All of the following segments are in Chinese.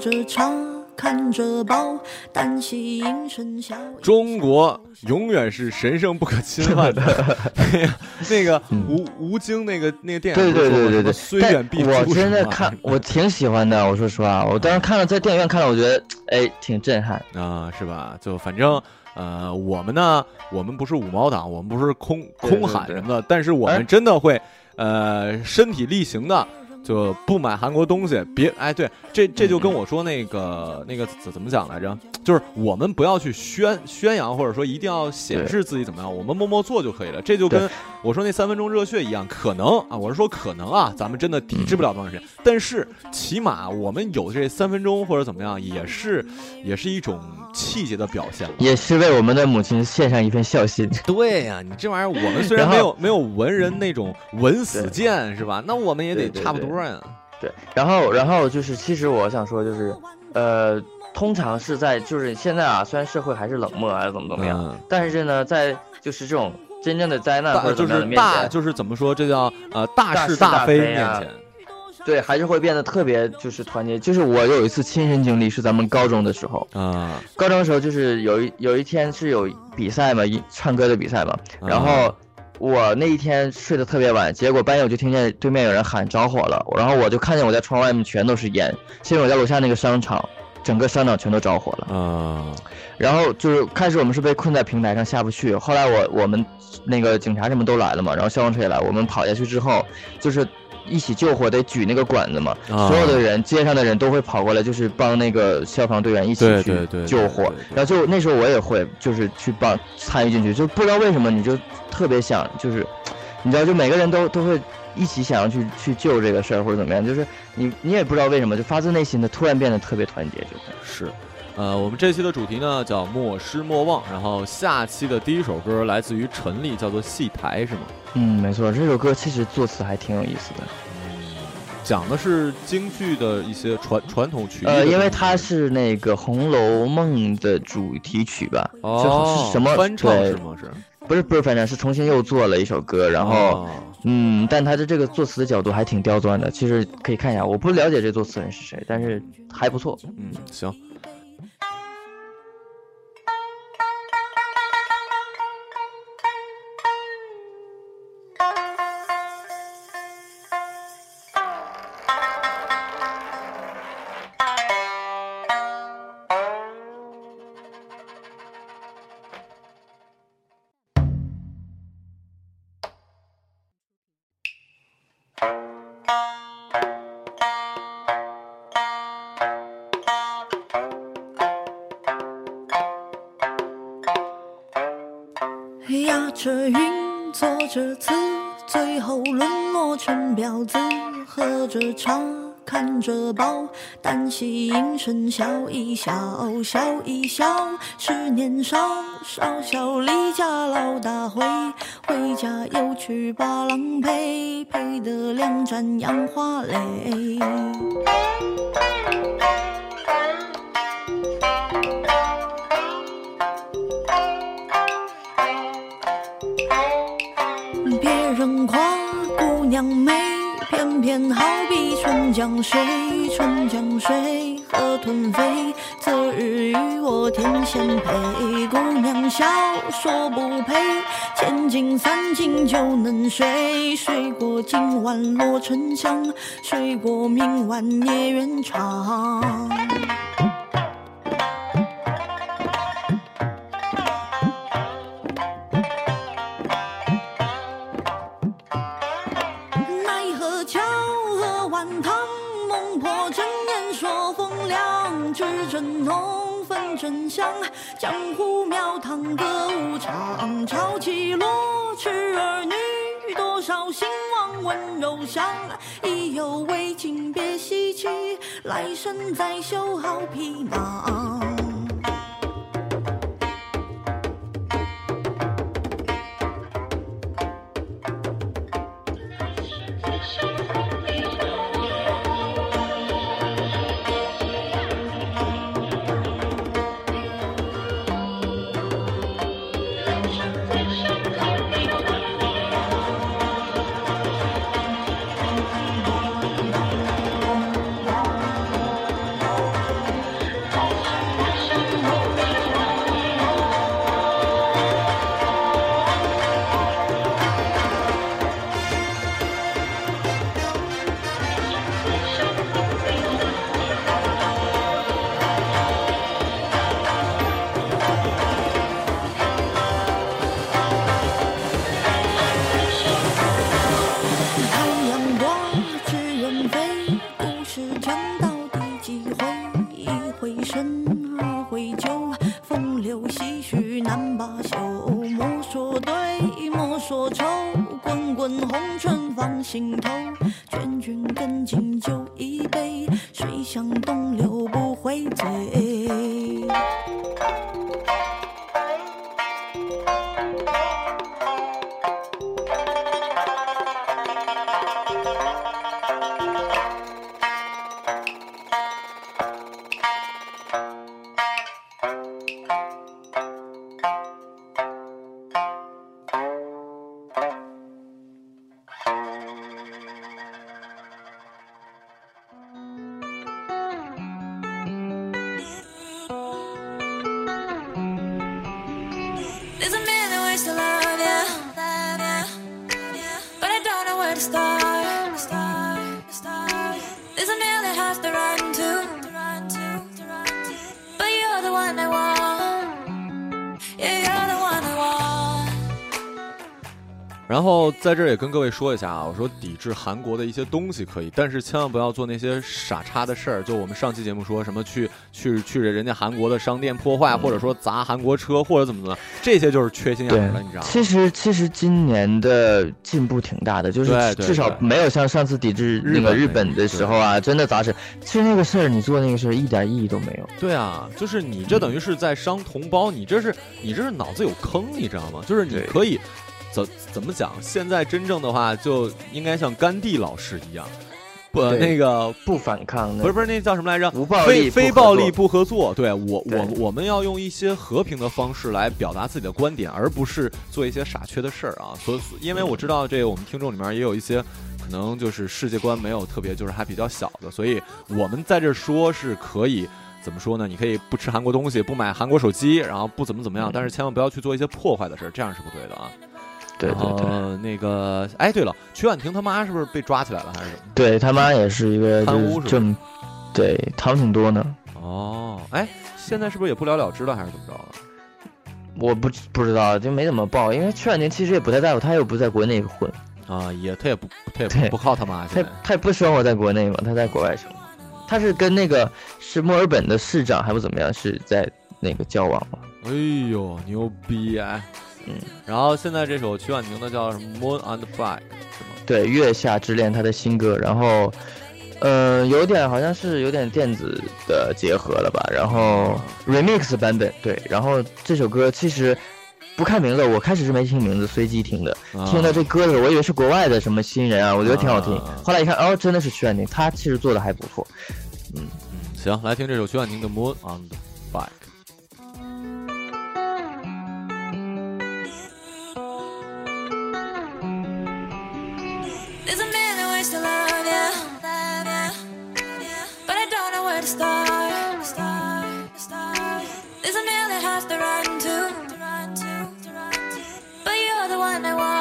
着茶。看着报，单膝迎尘笑。中国永远是神圣不可侵犯的。那个那个吴吴京那个那个电影，对对对对对，虽远必诛。我真的看，我挺喜欢的。我说实话，我当时看了，在电影院看了，我觉得哎，挺震撼啊，是吧？就反正呃，我们呢，我们不是五毛党，我们不是空空喊什么的，但是我们真的会呃，身体力行的。就不买韩国东西，别哎，对，这这就跟我说那个那个怎怎么讲来着？就是我们不要去宣宣扬，或者说一定要显示自己怎么样，我们默默做就可以了。这就跟我说那三分钟热血一样，可能啊，我是说可能啊，咱们真的抵制不了多长时间，但是起码我们有这三分钟或者怎么样，也是也是一种气节的表现，也是为我们的母亲献上一份孝心。对呀，你这玩意儿，我们虽然 没有没有文人那种文死谏是吧？那我们也得差不多。对，然后，然后就是，其实我想说，就是，呃，通常是在，就是现在啊，虽然社会还是冷漠还是怎么怎么样，但是呢，在就是这种真正的灾难或者就是大，就是怎么说，这叫呃大是大非面前，对，还是会变得特别就是团结。就是我有一次亲身经历，是咱们高中的时候啊，高中的时候就是有一有一天是有比赛嘛，一唱歌的比赛嘛，然后。我那一天睡得特别晚，结果半夜我就听见对面有人喊着火了，然后我就看见我在窗外面全都是烟。现在我在楼下那个商场，整个商场全都着火了。啊，然后就是开始我们是被困在平台上下不去，后来我我们那个警察什么都来了嘛，然后消防车也来，我们跑下去之后就是。一起救火得举那个管子嘛，所有的人街上的人都会跑过来，就是帮那个消防队员一起去救火。然后就那时候我也会，就是去帮参与进去，就不知道为什么你就特别想，就是你知道，就每个人都都会一起想要去去救这个事儿或者怎么样，就是你你也不知道为什么，就发自内心的突然变得特别团结，就会是。呃，我们这期的主题呢叫莫失莫忘，然后下期的第一首歌来自于陈粒，叫做戏台，是吗？嗯，没错，这首歌其实作词还挺有意思的，讲的是京剧的一些传传统曲。呃，因为它是那个《红楼梦》的主题曲吧？哦，是什么翻唱是吗？是，不是不是翻唱，是重新又做了一首歌，然后，嗯，但他的这个作词的角度还挺刁钻的，其实可以看一下。我不了解这作词人是谁，但是还不错。嗯，行。着韵，作着词，最后沦落成婊子。喝着茶，看着报，单膝迎尘笑一笑，笑一笑。是年少，少小离家老大回，回家又去把郎陪，陪得两盏杨花泪。美，偏偏好比春江水，春江水，河豚飞。择日与我天仙配，姑娘笑说不配。千金散尽就能睡，睡过今晚落沉香，睡过明晚夜缘长。真香，江湖庙堂歌舞场，潮起落痴儿女，多少兴亡温柔乡。意犹未尽别西去，来生再修好皮囊。心头。在这儿也跟各位说一下啊，我说抵制韩国的一些东西可以，但是千万不要做那些傻叉的事儿。就我们上期节目说什么去去去人家韩国的商店破坏，或者说砸韩国车，或者怎么怎么，这些就是缺心眼了，你知道吗？其实其实今年的进步挺大的，就是至少没有像上次抵制那个日本的时候啊，真的砸死。其实那个事儿你做那个事儿一点意义都没有。对啊，就是你这等于是在伤同胞，你这是你这是脑子有坑，你知道吗？就是你可以。怎怎么讲？现在真正的话，就应该像甘地老师一样，不那个不反抗，不是不是那叫什么来着？无暴力，非暴力不合作。对我我我们要用一些和平的方式来表达自己的观点，而不是做一些傻缺的事儿啊。所以，因为我知道这个我们听众里面也有一些可能就是世界观没有特别，就是还比较小的，所以我们在这说是可以怎么说呢？你可以不吃韩国东西，不买韩国手机，然后不怎么怎么样，但是千万不要去做一些破坏的事儿，这样是不对的啊。对对对，那个，哎，对了，曲婉婷他妈是不是被抓起来了，还是什么？对他妈也是一个贪污，是吧？对，贪挺多呢。哦，哎，现在是不是也不了了之了，还是怎么着？我不不知道，就没怎么报，因为曲婉婷其实也不太在乎，她又不在国内混啊，也她也不她也不靠他妈，她她也不生活在国内嘛，她在国外生活，他是跟那个是墨尔本的市长还不怎么样，是在那个交往嘛。哎呦，牛逼啊！嗯，然后现在这首曲婉婷的叫什么《Moon and Fire》是吗？对，《月下之恋》她的新歌，然后，呃，有点好像是有点电子的结合了吧，然后 remix 版本，对，然后这首歌其实不看名字，我开始是没听名字，随机听的，听到这歌的时候，我以为是国外的什么新人啊，我觉得挺好听，后来一看，哦，真的是曲婉婷，她其实做的还不错，嗯。嗯，行，来听这首曲婉婷的《Moon on the。去 to run to, but you're the one I want.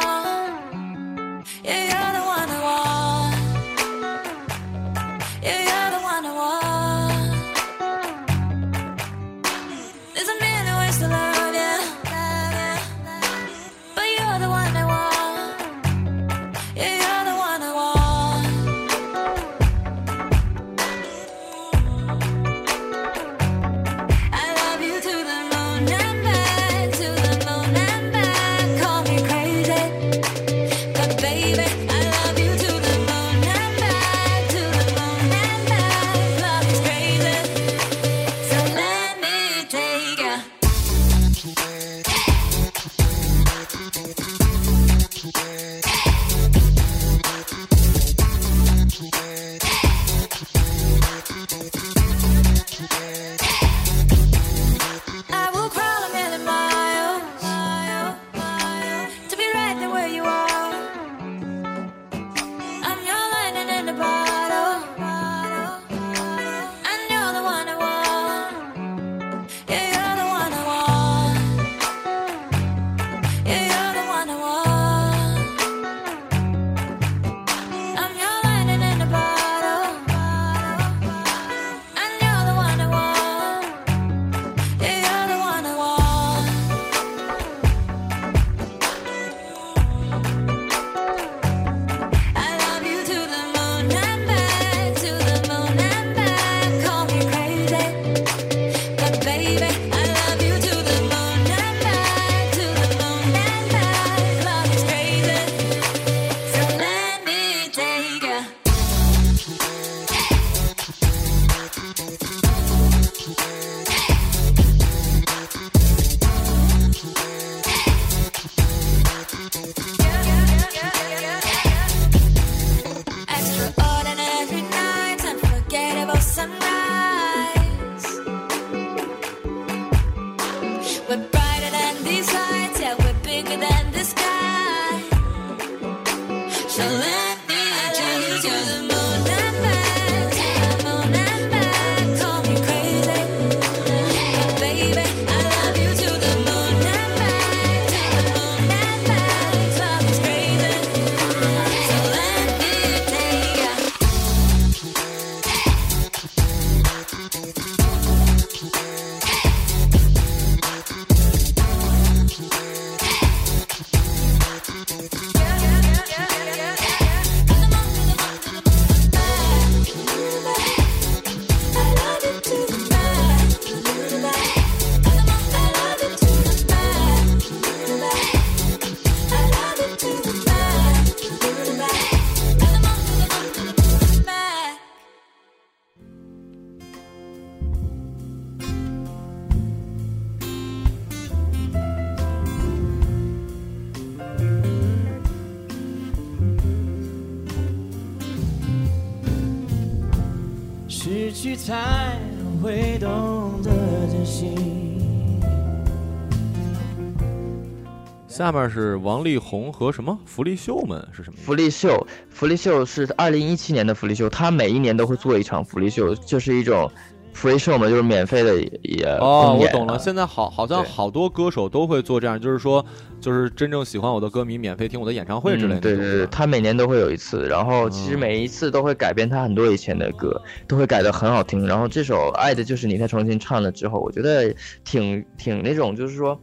下面是王力宏和什么福利秀们是什么？福利秀，福利秀是二零一七年的福利秀，他每一年都会做一场福利秀，就是一种福利秀嘛，就是免费的也。哦，我懂了，现在好，好像好多歌手都会做这样，就是说，就是真正喜欢我的歌迷免费听我的演唱会之类的。对对对，他每年都会有一次，然后其实每一次都会改编他很多以前的歌，都会改的很好听。然后这首《爱的就是你》他重新唱了之后，我觉得挺挺那种，就是说。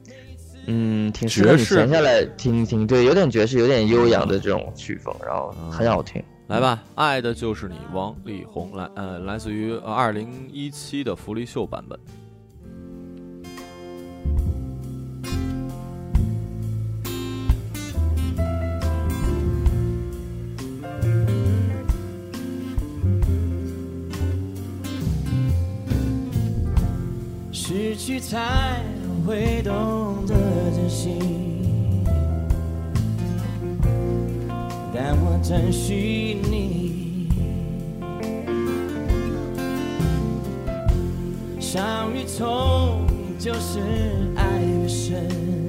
嗯，挺适合你闲下来听一听，对，有点爵士，有点悠扬的这种曲风，然后很好听。来吧，爱的就是你，王力宏来，呃，来自于二零一七的福利秀版本。失去才会懂得珍惜。但我珍惜你，相遇从就是爱越深。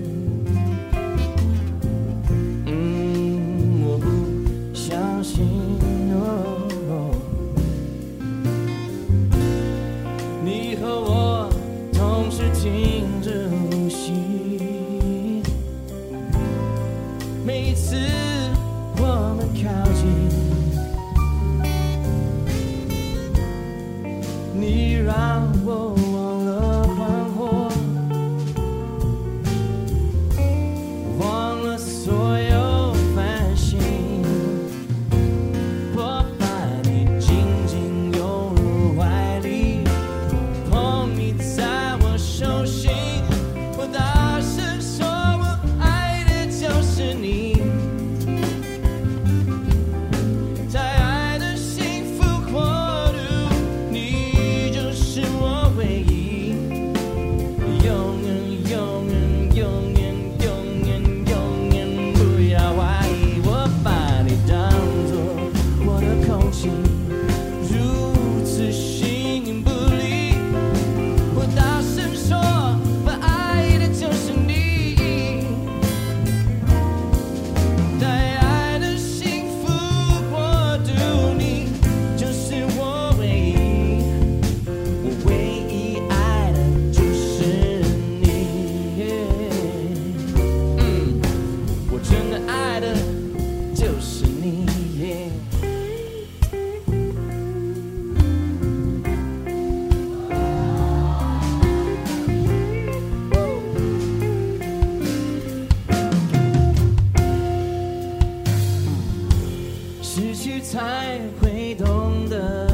才会懂得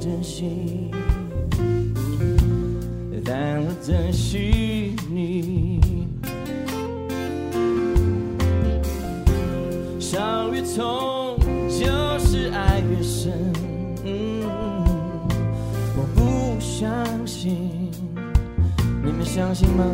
珍惜。但我珍惜你，伤越痛就是爱越深。嗯，我不相信，你们相信吗？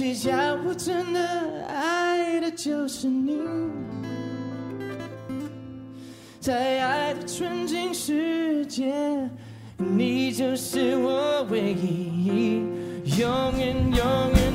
谁叫我真的爱的就是你？在爱的纯净世界，你就是我唯一，永远永远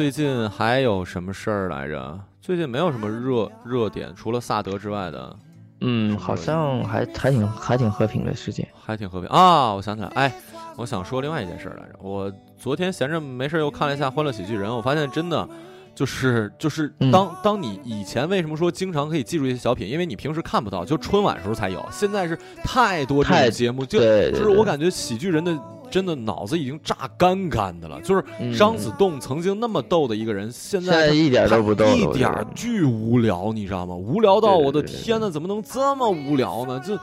最近还有什么事儿来着？最近没有什么热热点，除了萨德之外的。嗯，好像还还挺还挺和平的世界，还挺和平啊！我想起来，哎，我想说另外一件事来着。我昨天闲着没事又看了一下《欢乐喜剧人》，我发现真的就是就是当当你以前为什么说经常可以记住一些小品，因为你平时看不到，就春晚时候才有。现在是太多这种节目，就就是我感觉喜剧人的。真的脑子已经炸干干的了，就是张子栋曾经那么逗的一个人，现在一点都不逗，一点巨无聊，你知道吗？无聊到我的天呐，怎么能这么无聊呢？就。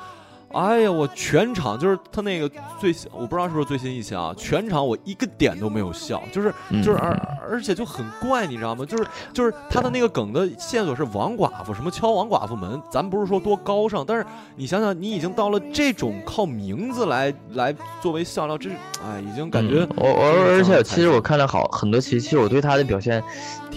哎呀，我全场就是他那个最新，我不知道是不是最新一期啊，全场我一个点都没有笑，就是就是而而且就很怪，你知道吗？就是就是他的那个梗的线索是王寡妇什么敲王寡妇门，咱不是说多高尚，但是你想想，你已经到了这种靠名字来来作为笑料，这哎已经感觉我我而且其实我看了好很多期，其实我对他的表现。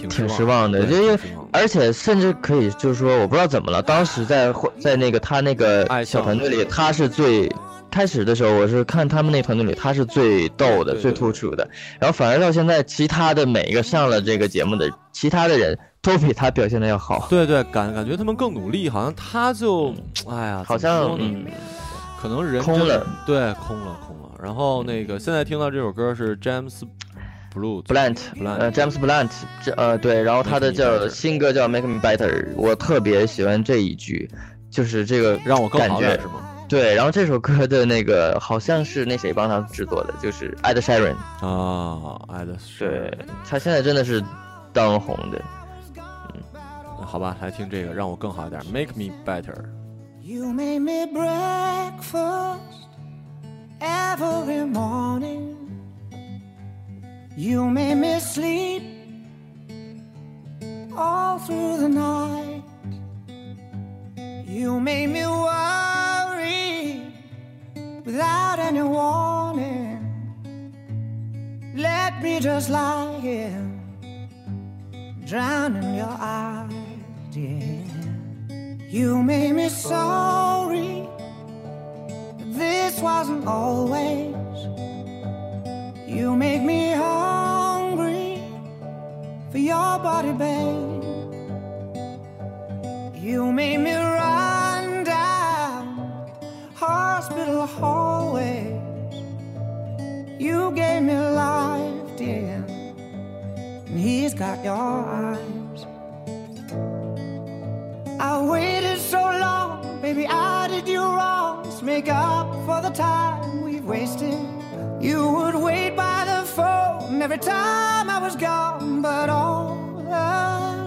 挺失望的，因为而且甚至可以就是说，我不知道怎么了，当时在在那个他那个小团队里，他是最开始的时候，我是看他们那团队里，他是最逗的、最突出的，然后反而到现在，其他的每一个上了这个节目的其他的人都比他表现的要好。对对，感感觉他们更努力，好像他就哎呀，好像嗯，可能人空了，对，空了空了。然后那个现在听到这首歌是 James。Blunt，呃，James Blunt，这呃对，然后他的叫新歌叫 Make Me Better，我特别喜欢这一句，就是这个让我更好是吗？对，然后这首歌的那个好像是那谁帮他制作的，就是 Ed Sheeran 啊，Ed，对，他现在真的是当红的，嗯，好吧，来听这个让我更好一点，Make Me Better。You made me breakfast every morning. You made me sleep all through the night. You made me worry without any warning. Let me just lie here, drown in your eyes, yeah. You made me sorry, this wasn't always. You make me hungry for your body, babe. You made me down hospital hallways. You gave me life, dear, and he's got your eyes. I waited so long, baby, I did you wrong. Make up for the time we've wasted. You would wait by the phone every time I was gone, but all along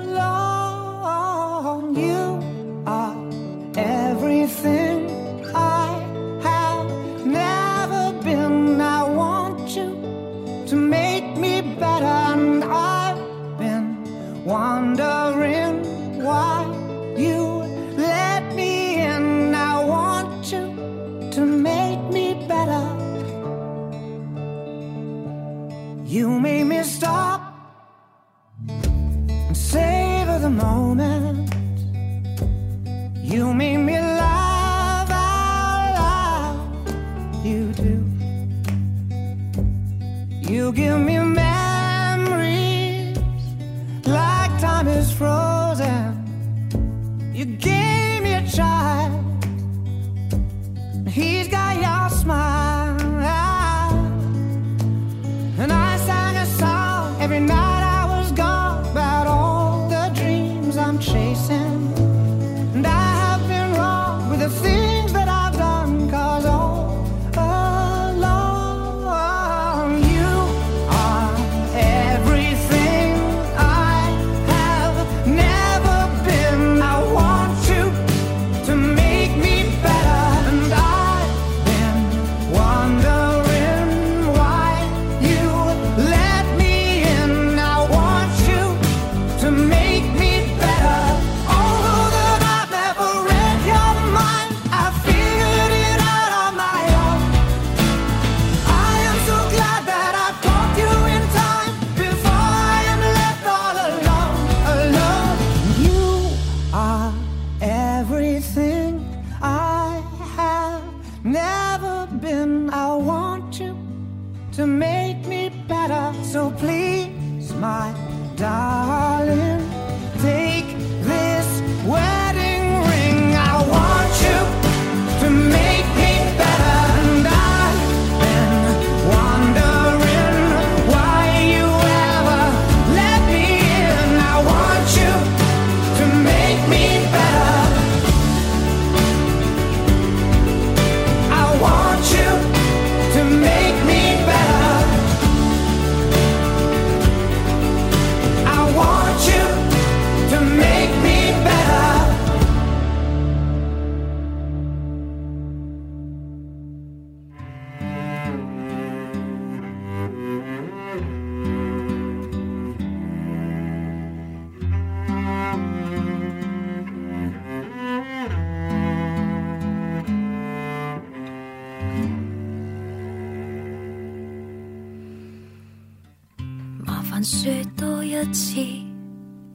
次，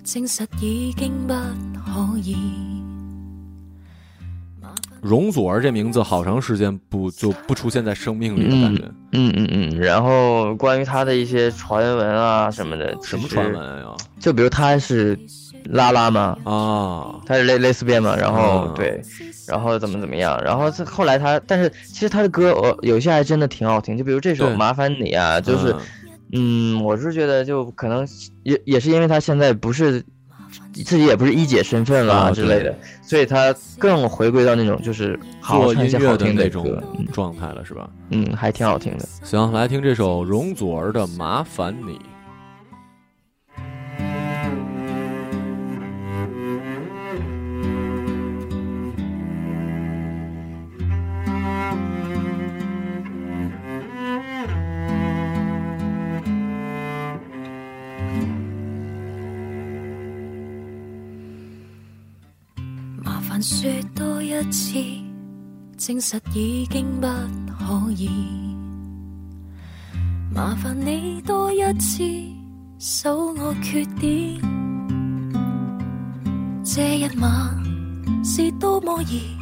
证实已经不可以。容祖儿这名字好长时间不就不出现在生命里的，感觉。嗯嗯嗯，然后关于他的一些传闻啊什么的，什么传闻呀？就比如他是拉拉嘛，啊，他是蕾蕾丝边嘛，然后、嗯对，然后怎么怎么样，然后这后来他，但是其实他的歌我有些还真的挺好听，就比如这首《麻烦你》啊，就是嗯，我是觉得就可能也也是因为他现在不是自己也不是一姐身份了啊之类的，所以他更回归到那种就是做音乐的些好听那种，状态了，是吧？嗯，还挺好听的。行，来听这首容祖儿的《麻烦你》。证实已经不可以。麻烦你多一次，数我缺点。这一晚是多么易，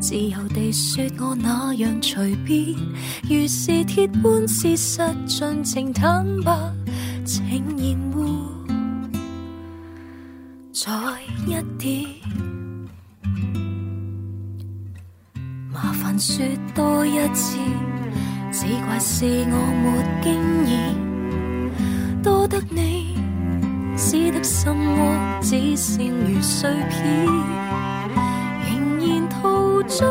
自由地说我那样随便，如是铁般事实，尽情坦白，请掩护。再一點，說多一次，只怪是我沒經驗，多得你使得心窝只剩如碎片，仍然陶醉，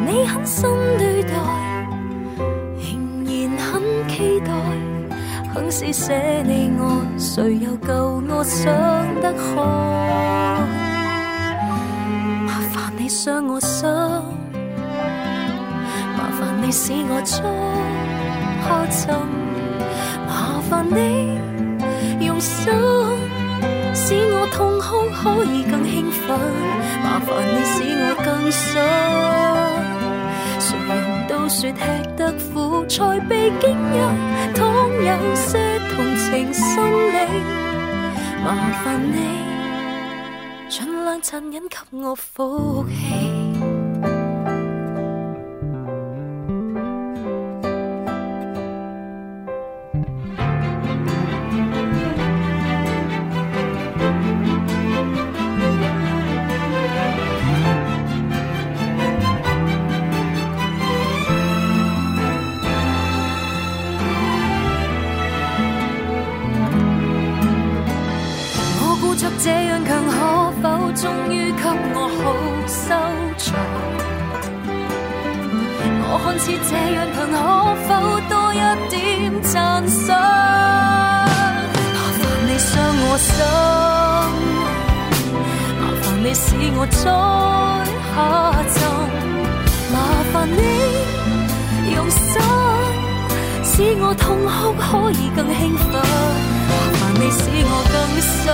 你狠心對待，仍然很期待。肯施舍你我，誰又夠我想得開？麻煩你傷我心，你使我觸下沉，麻烦你用心使我痛哭可以更兴奋，麻烦你使我更想。谁人都说吃得苦才被經營，倘有些同情心理，麻烦你尽量残忍给我福气。点赞赏？麻烦你伤我心，麻烦你使我再下沉，麻烦你用心使我痛哭可以更兴奋，麻烦你使我更想。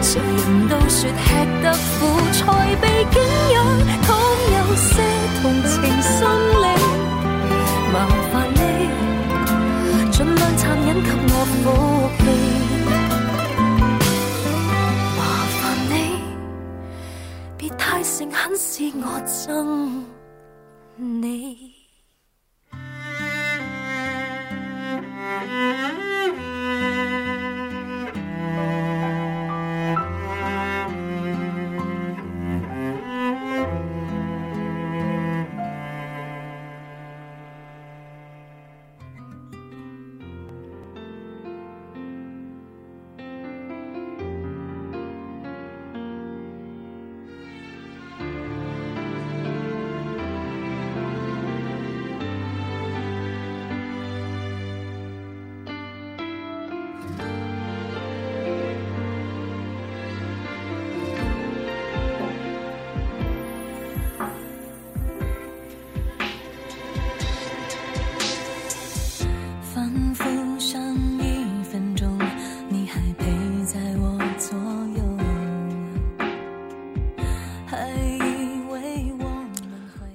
谁人都说吃得苦才被景仰，倘有些同情心理，麻烦量残忍给我福气。麻烦你别太诚恳，使我憎你。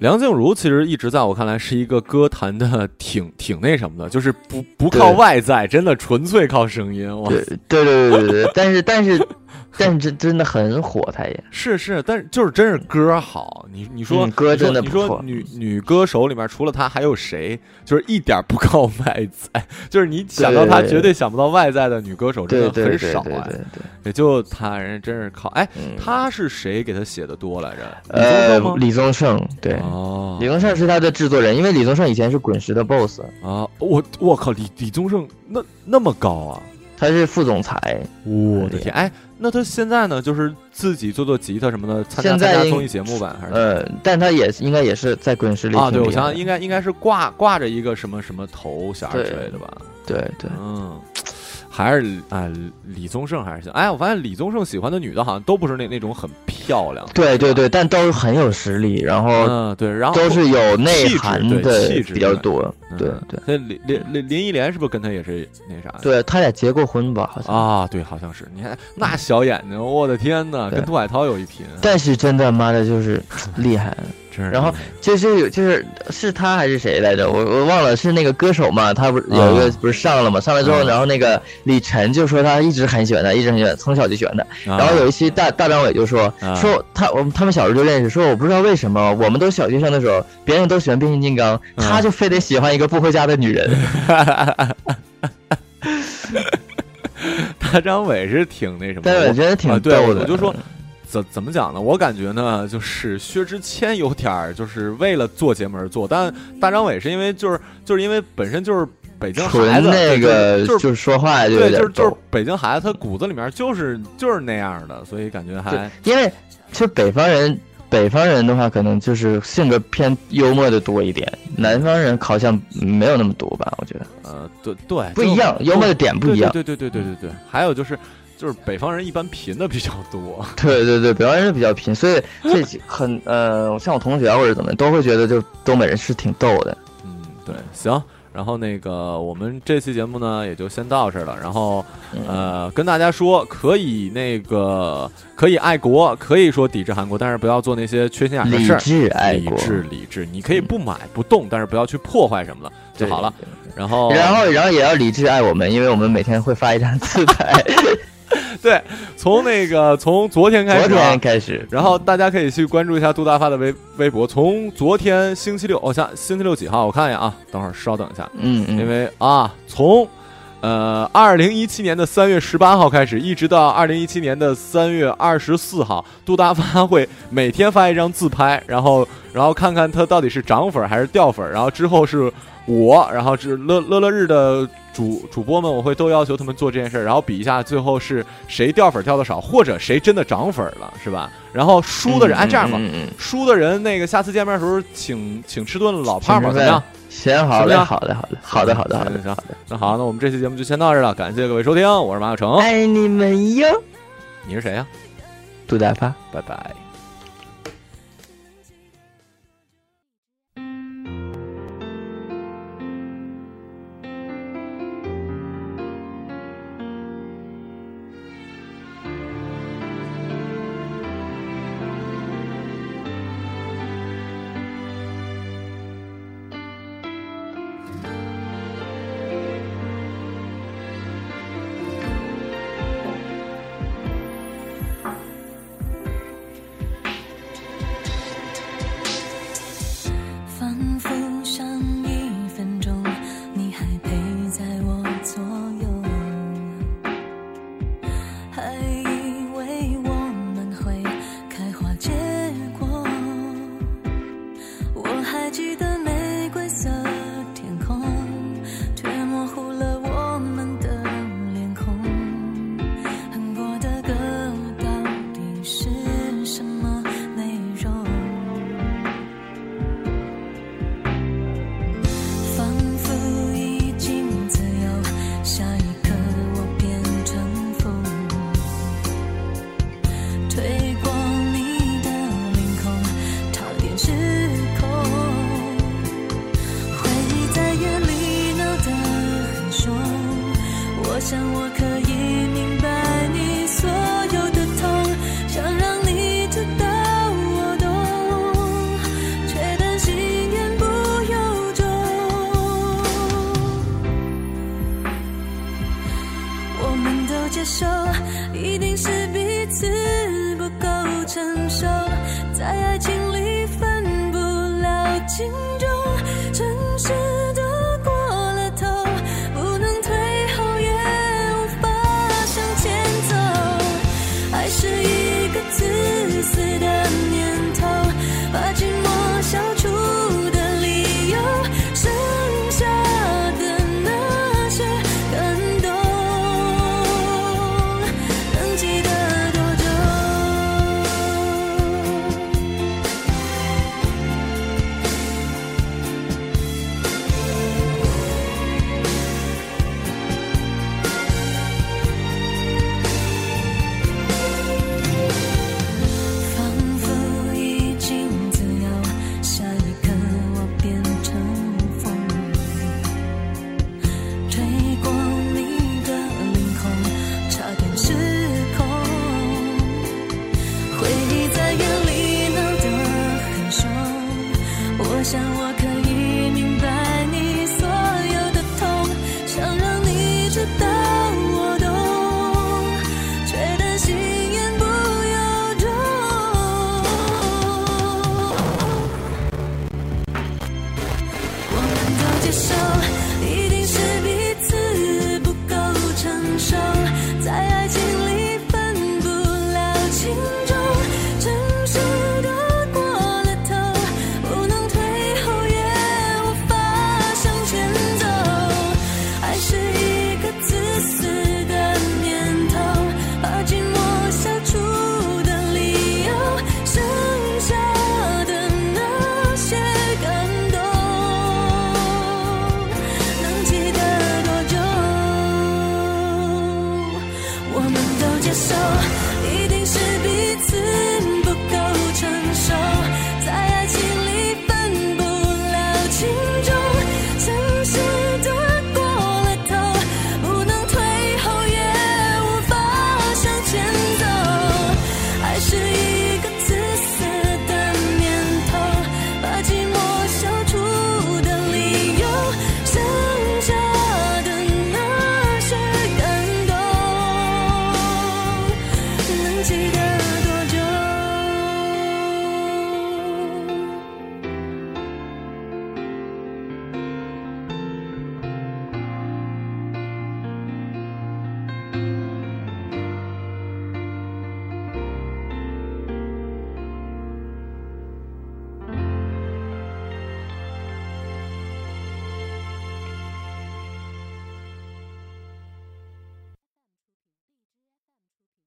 梁静茹其实一直在我看来是一个歌坛的挺挺那什么的，就是不不靠外在，真的纯粹靠声音。对对对对对，但是但是。但是真的很火，他也是是，但是就是真是歌好。你你说歌真的不错。你说女女歌手里面除了他还有谁？就是一点不靠外在，就是你想到他绝对想不到外在的女歌手真的很少啊。对对对，也就他人真是靠。哎，他是谁给他写的多来着？呃，李宗盛。对哦，李宗盛是他的制作人，因为李宗盛以前是滚石的 boss 啊。我我靠，李李宗盛那那么高啊？他是副总裁。我的天，哎。那他现在呢？就是自己做做吉他什么的，参加参加综艺节目吧，还是？呃，但他也应该也是在滚石里啊。对，我想想，应该应该是挂挂着一个什么什么头衔之类的吧。对对，嗯。还是啊，李宗盛还是行。哎，我发现李宗盛喜欢的女的，好像都不是那那种很漂亮。对对对，但都是很有实力，然后嗯，对，然后都是有内涵的气质比较多。对对。那林林林林忆莲是不是跟他也是那啥？对他俩结过婚吧？好像啊，对，好像是。你看那小眼睛，我的天哪，跟杜海涛有一拼。但是真的，妈的，就是厉害。然后就是有就是是他还是谁来着？我我忘了是那个歌手嘛？他不是有一个不是上了嘛？上来之后，然后那个李晨就说他一直很喜欢他，一直很喜欢，从小就喜欢他。然后有一期大大张伟就说说他我们他们小时候就认识，说我不知道为什么我们都小学生的时候，别人都喜欢变形金刚，他就非得喜欢一个不回家的女人。大张伟是挺那什么？对，我觉得挺对，我就说。怎怎么讲呢？我感觉呢，就是薛之谦有点儿，就是为了做节目而做。但大张伟是因为就是就是因为本身就是北京孩子，那个就是说话对，就是就是北京孩子，他骨子里面就是就是那样的，所以感觉还因为其实北方人北方人的话，可能就是性格偏幽默的多一点，南方人好像没有那么多吧？我觉得，呃，对对，不一样，幽默的点不一样。对对对对对对，还有就是。就是北方人一般贫的比较多，对对对，北方人比较贫，所以 这很呃，像我同学或者怎么都会觉得就东北人是挺逗的。嗯，对，行，然后那个我们这期节目呢也就先到这儿了，然后呃跟大家说，可以那个可以爱国，可以说抵制韩国，但是不要做那些缺心眼的事儿。理智爱国，理智理智，你可以不买不动，但是不要去破坏什么的就好了。然后然后然后也要理智爱我们，因为我们每天会发一张自拍。对，从那个从昨天开始，昨天开始，然后大家可以去关注一下杜大发的微微博。从昨天星期六，哦，下星期六几号？我看一眼啊，等会儿稍等一下。嗯嗯，因为啊，从呃二零一七年的三月十八号开始，一直到二零一七年的三月二十四号，杜大发会每天发一张自拍，然后然后看看他到底是涨粉还是掉粉，然后之后是我，然后是乐乐乐日的。主主播们，我会都要求他们做这件事儿，然后比一下最后是谁掉粉掉的少，或者谁真的涨粉了，是吧？然后输的人，哎，这样吧，输的人那个下次见面的时候，请请吃顿老胖吧，怎么样？行，好嘞，好嘞，好嘞，好的，好的，好的，行，好的。那好，那我们这期节目就先到这了，感谢各位收听，我是马小成，爱你们哟。你是谁呀？杜大发，拜拜。